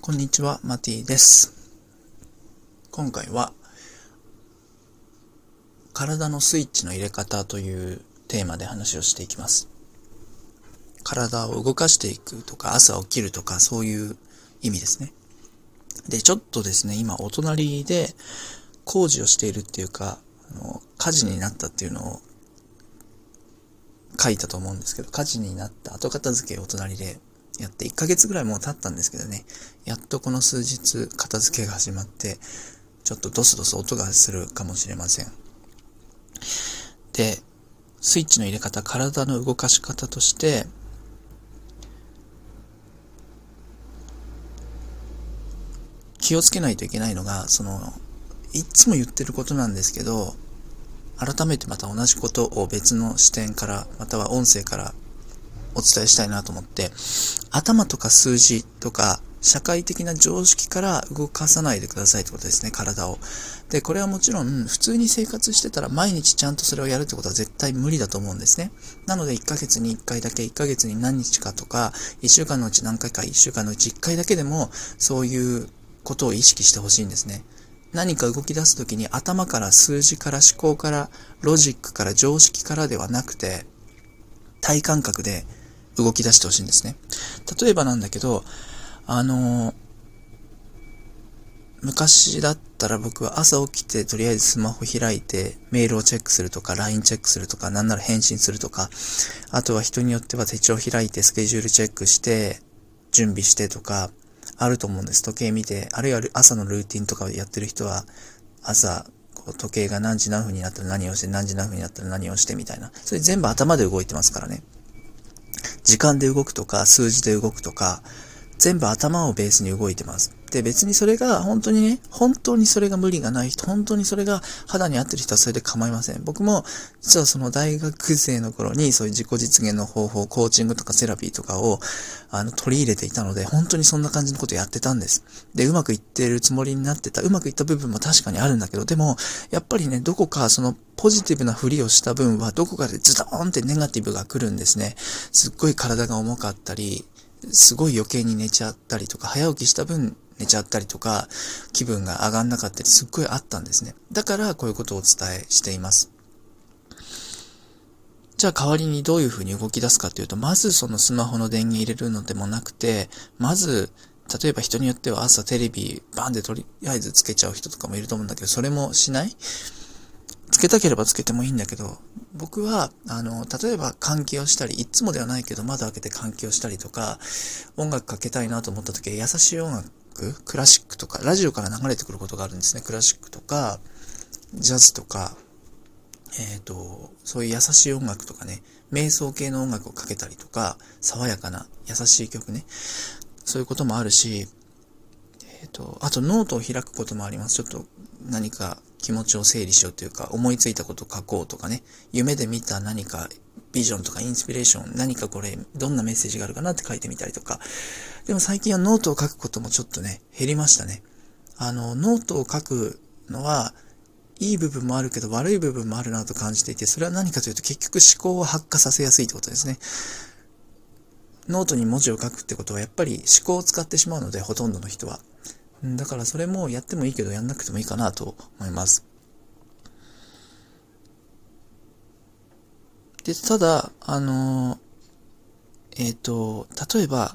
こんにちは、マティです。今回は、体のスイッチの入れ方というテーマで話をしていきます。体を動かしていくとか、朝起きるとか、そういう意味ですね。で、ちょっとですね、今、お隣で工事をしているっていうか、あの火事になったっていうのを書いたと思うんですけど、火事になった後片付けお隣でやって1ヶ月ぐらいもう経ったんですけどね、やっとこの数日片付けが始まって、ちょっとドスドス音がするかもしれません。で、スイッチの入れ方、体の動かし方として、気をつけないといけないのが、その、いつも言ってることなんですけど、改めてまた同じことを別の視点から、または音声からお伝えしたいなと思って、頭とか数字とか、社会的な常識から動かさないでくださいってことですね、体を。で、これはもちろん、普通に生活してたら毎日ちゃんとそれをやるってことは絶対無理だと思うんですね。なので、1ヶ月に1回だけ、1ヶ月に何日かとか、1週間のうち何回か、1週間のうち1回だけでも、そういうことを意識してほしいんですね。何か動き出すときに頭から数字から思考からロジックから常識からではなくて体感覚で動き出してほしいんですね。例えばなんだけど、あの、昔だったら僕は朝起きてとりあえずスマホ開いてメールをチェックするとか LINE チェックするとかなんなら返信するとかあとは人によっては手帳開いてスケジュールチェックして準備してとかあると思うんです。時計見て、あるいは朝のルーティンとかをやってる人は朝こう時計が何時何分になったら何をして何時何分になったら何をしてみたいな。それ全部頭で動いてますからね。時間で動くとか、数字で動くとか、全部頭をベースに動いてます。で、別にそれが本当にね、本当にそれが無理がない人、本当にそれが肌に合ってる人はそれで構いません。僕も、実はその大学生の頃にそういう自己実現の方法、コーチングとかセラピーとかを、あの、取り入れていたので、本当にそんな感じのことやってたんです。で、うまくいってるつもりになってた、うまくいった部分も確かにあるんだけど、でも、やっぱりね、どこかそのポジティブなふりをした分は、どこかでズドーンってネガティブが来るんですね。すっごい体が重かったり、すごい余計に寝ちゃったりとか、早起きした分寝ちゃったりとか、気分が上がんなかったりすっごいあったんですね。だからこういうことをお伝えしています。じゃあ代わりにどういうふうに動き出すかっていうと、まずそのスマホの電源入れるのでもなくて、まず、例えば人によっては朝テレビバンでとりあえずつけちゃう人とかもいると思うんだけど、それもしない？つけたければつけてもいいんだけど、僕は、あの、例えば換気をしたり、いつもではないけど窓開けて換気をしたりとか、音楽かけたいなと思った時優しい音楽クラシックとか、ラジオから流れてくることがあるんですね。クラシックとか、ジャズとか、えっ、ー、と、そういう優しい音楽とかね、瞑想系の音楽をかけたりとか、爽やかな優しい曲ね、そういうこともあるし、えっ、ー、と、あとノートを開くこともあります。ちょっと何か気持ちを整理しようというか、思いついたことを書こうとかね、夢で見た何かビジョンとかインスピレーション、何かこれ、どんなメッセージがあるかなって書いてみたりとか。でも最近はノートを書くこともちょっとね、減りましたね。あの、ノートを書くのは、いい部分もあるけど悪い部分もあるなと感じていて、それは何かというと結局思考を発火させやすいってことですね。ノートに文字を書くってことはやっぱり思考を使ってしまうので、ほとんどの人は。だからそれもやってもいいけどやんなくてもいいかなと思います。で、ただ、あのえっ、ー、と、例えば、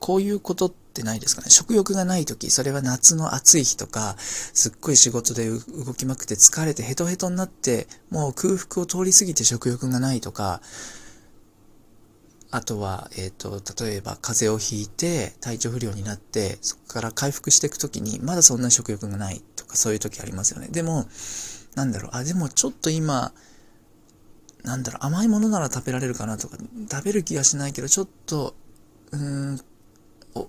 こういうことってないですかね。食欲がない時、それは夏の暑い日とか、すっごい仕事で動きまくって疲れてヘトヘトになって、もう空腹を通り過ぎて食欲がないとか、あとは、えっ、ー、と、例えば風邪をひいて体調不良になって、そこから回復していくときに、まだそんな食欲がないとか、そういう時ありますよね。でも、なんだろう、あ、でもちょっと今、なんだろう、甘いものなら食べられるかなとか、食べる気がしないけど、ちょっと、うーん、お、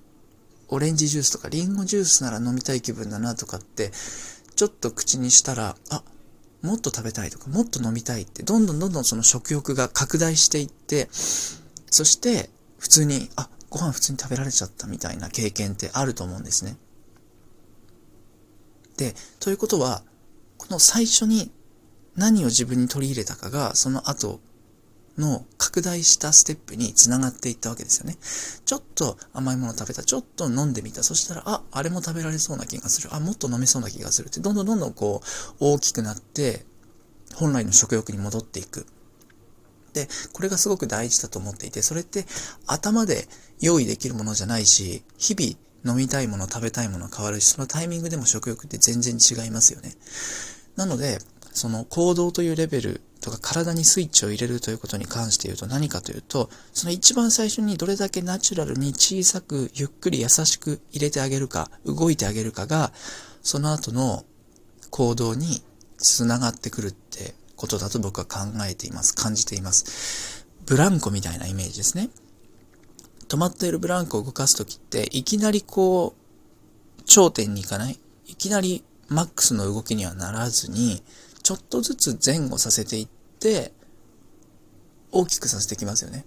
オレンジジュースとか、リンゴジュースなら飲みたい気分だなとかって、ちょっと口にしたら、あ、もっと食べたいとか、もっと飲みたいって、どんどんどんどんその食欲が拡大していって、そして、普通に、あ、ご飯普通に食べられちゃったみたいな経験ってあると思うんですね。で、ということは、この最初に何を自分に取り入れたかが、その後、の拡大したステップに繋がっていったわけですよね。ちょっと甘いもの食べた、ちょっと飲んでみた。そしたら、あ、あれも食べられそうな気がする。あ、もっと飲めそうな気がするって、どんどんどんどんこう、大きくなって、本来の食欲に戻っていく。で、これがすごく大事だと思っていて、それって頭で用意できるものじゃないし、日々飲みたいもの、食べたいもの変わるし、そのタイミングでも食欲って全然違いますよね。なので、その行動というレベルとか体にスイッチを入れるということに関して言うと何かというと、その一番最初にどれだけナチュラルに小さくゆっくり優しく入れてあげるか、動いてあげるかが、その後の行動につながってくるってことだと僕は考えています。感じています。ブランコみたいなイメージですね。止まっているブランコを動かすときって、いきなりこう、頂点に行かない？いきなりマックスの動きにはならずに、ちょっとずつ前後させていって、大きくさせてきますよね。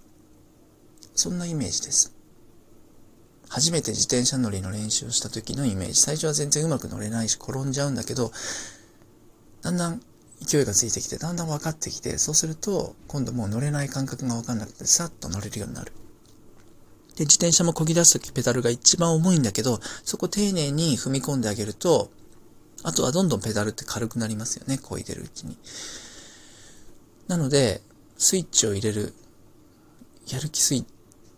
そんなイメージです。初めて自転車乗りの練習をした時のイメージ。最初は全然うまく乗れないし転んじゃうんだけど、だんだん勢いがついてきて、だんだん分かってきて、そうすると、今度もう乗れない感覚が分かんなくて、さっと乗れるようになる。で、自転車も漕ぎ出すときペダルが一番重いんだけど、そこ丁寧に踏み込んであげると、あとはどんどんペダルって軽くなりますよね、漕いでるうちに。なので、スイッチを入れる、やる気スイッ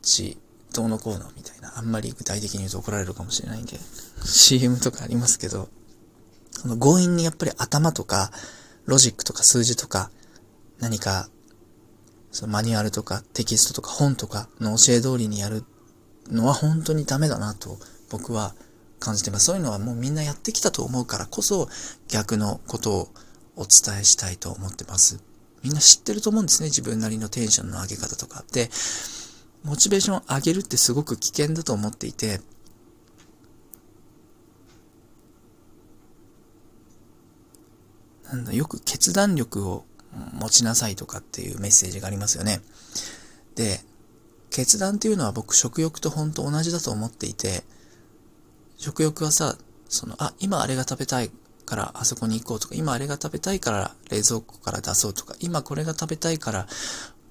チ、どうのこうのみたいな、あんまり具体的に言うと怒られるかもしれないんで、CM とかありますけど、その強引にやっぱり頭とか、ロジックとか数字とか、何か、そのマニュアルとかテキストとか本とかの教え通りにやるのは本当にダメだなと僕は感じてます。そういうのはもうみんなやってきたと思うからこそ逆のことをお伝えしたいと思ってます。みんな知ってると思うんですね。自分なりのテンションの上げ方とか。で、モチベーション上げるってすごく危険だと思っていて、なんだ、よく決断力を持ちなさいとかっていうメッセージがありますよね。で、決断っていうのは僕食欲と本当同じだと思っていて、食欲はさ、その、あ、今あれが食べたいからあそこに行こうとか、今あれが食べたいから冷蔵庫から出そうとか、今これが食べたいから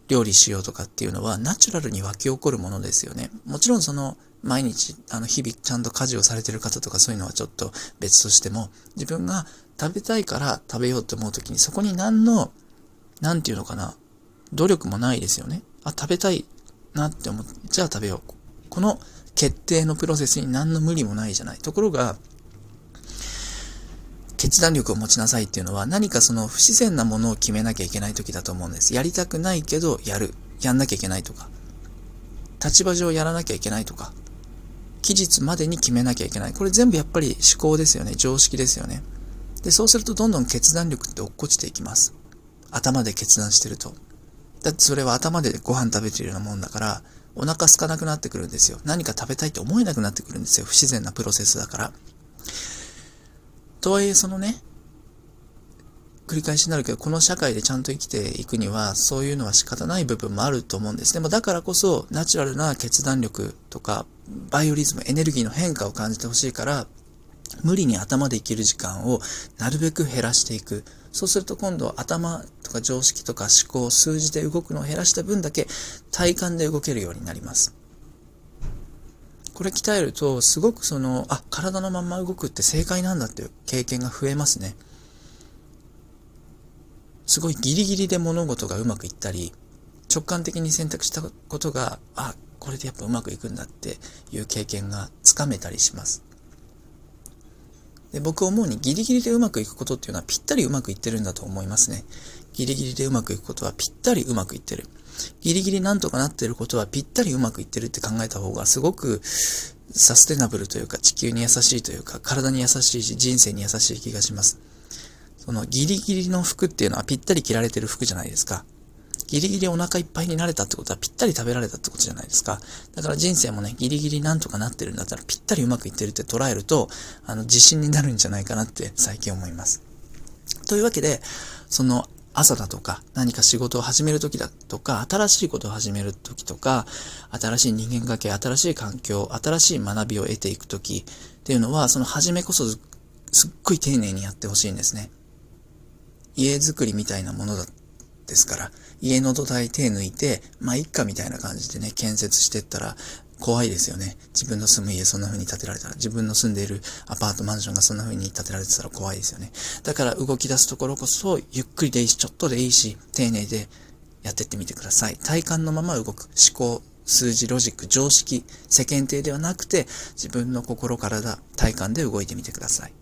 料理しようとかっていうのはナチュラルに湧き起こるものですよね。もちろんその毎日、あの日々ちゃんと家事をされてる方とかそういうのはちょっと別としても、自分が食べたいから食べようって思うときにそこに何の、なんていうのかな、努力もないですよね。あ、食べたいなって思って、じゃあ食べよう。この決定のプロセスに何の無理もないじゃない。ところが、決断力を持ちなさいっていうのは何かその不自然なものを決めなきゃいけない時だと思うんです。やりたくないけどやる。やんなきゃいけないとか。立場上やらなきゃいけないとか。期日までに決めなきゃいけない。これ全部やっぱり思考ですよね。常識ですよね。で、そうするとどんどん決断力って落っこちていきます。頭で決断してると。だってそれは頭でご飯食べてるようなもんだから、お腹空かなくなってくるんですよ。何か食べたいって思えなくなってくるんですよ。不自然なプロセスだから。とはいえ、そのね、繰り返しになるけど、この社会でちゃんと生きていくには、そういうのは仕方ない部分もあると思うんです。でもだからこそ、ナチュラルな決断力とか、バイオリズム、エネルギーの変化を感じてほしいから、無理に頭で生きる時間をなるべく減らしていく。そうすると今度頭とか常識とか思考、数字で動くのを減らした分だけ体感で動けるようになります。これ鍛えると、すごくその、あ、体のまんま動くって正解なんだっていう経験が増えますね。すごいギリギリで物事がうまくいったり、直感的に選択したことが、あ、これでやっぱうまくいくんだっていう経験がつかめたりします。で僕思うにギリギリでうまくいくことっていうのはぴったりうまくいってるんだと思いますね。ギリギリでうまくいくことはぴったりうまくいってる。ギリギリなんとかなってることはぴったりうまくいってるって考えた方がすごくサステナブルというか地球に優しいというか体に優しいし人生に優しい気がします。そのギリギリの服っていうのはぴったり着られてる服じゃないですか。ギリギリお腹いっぱいになれたってことはぴったり食べられたってことじゃないですか。だから人生もね、ギリギリなんとかなってるんだったらぴったりうまくいってるって捉えると、あの、自信になるんじゃないかなって最近思います。というわけで、その朝だとか、何か仕事を始めるときだとか、新しいことを始めるときとか、新しい人間関係、新しい環境、新しい学びを得ていくときっていうのは、その初めこそすっごい丁寧にやってほしいんですね。家づくりみたいなものだですから、家の土台手抜いて、まあ、いっかみたいな感じでね、建設してったら、怖いですよね。自分の住む家そんな風に建てられたら、自分の住んでいるアパートマンションがそんな風に建てられてたら怖いですよね。だから動き出すところこそ、ゆっくりでいいし、ちょっとでいいし、丁寧でやってってみてください。体感のまま動く。思考、数字、ロジック、常識、世間体ではなくて、自分の心、体、体感で動いてみてください。